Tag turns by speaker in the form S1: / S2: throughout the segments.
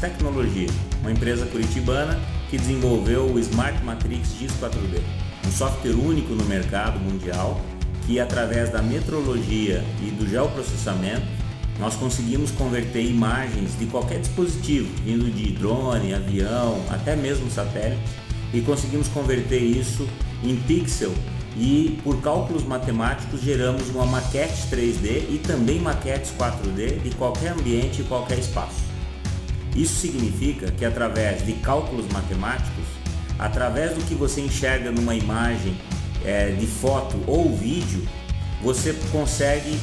S1: Tecnologia, uma empresa curitibana que desenvolveu o Smart Matrix GIS 4D, um software único no mercado mundial que através da metrologia e do geoprocessamento nós conseguimos converter imagens de qualquer dispositivo, vindo de drone, avião, até mesmo satélite, e conseguimos converter isso em pixel e por cálculos matemáticos geramos uma maquete 3D e também maquetes 4D de qualquer ambiente e qualquer espaço. Isso significa que através de cálculos matemáticos, através do que você enxerga numa imagem é, de foto ou vídeo, você consegue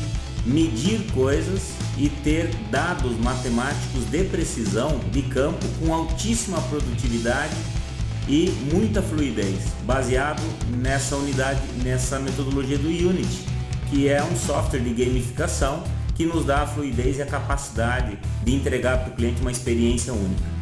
S1: medir coisas e ter dados matemáticos de precisão de campo com altíssima produtividade e muita fluidez, baseado nessa unidade, nessa metodologia do Unity, que é um software de gamificação que nos dá a fluidez e a capacidade de entregar para o cliente uma experiência única.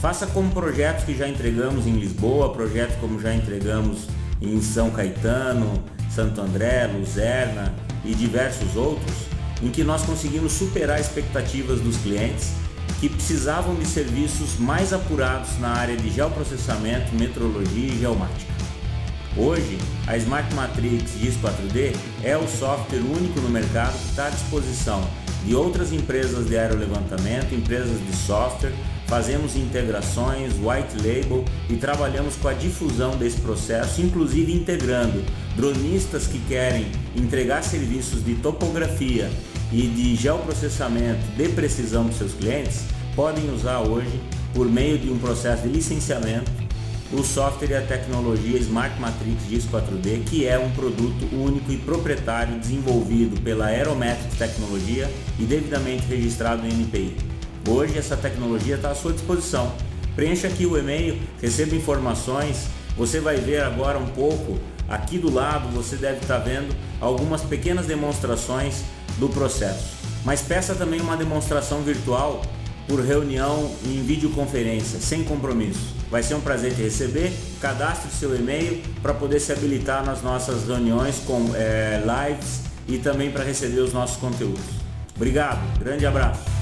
S1: Faça como projetos que já entregamos em Lisboa, projetos como já entregamos em São Caetano, Santo André, Luzerna e diversos outros, em que nós conseguimos superar expectativas dos clientes que precisavam de serviços mais apurados na área de geoprocessamento, metrologia e geomática. Hoje, a Smart Matrix GIS 4D é o software único no mercado que está à disposição de outras empresas de aerolevantamento, empresas de software, fazemos integrações, white label e trabalhamos com a difusão desse processo, inclusive integrando dronistas que querem entregar serviços de topografia e de geoprocessamento de precisão para seus clientes, podem usar hoje, por meio de um processo de licenciamento, o software e a tecnologia Smart Matrix GIS 4D, que é um produto único e proprietário desenvolvido pela Aerometric Tecnologia e devidamente registrado no NPI. Hoje essa tecnologia está à sua disposição. Preencha aqui o e-mail, receba informações. Você vai ver agora um pouco aqui do lado, você deve estar vendo algumas pequenas demonstrações do processo. Mas peça também uma demonstração virtual por reunião em videoconferência, sem compromisso. Vai ser um prazer te receber. Cadastre seu e-mail para poder se habilitar nas nossas reuniões com é, lives e também para receber os nossos conteúdos. Obrigado, grande abraço.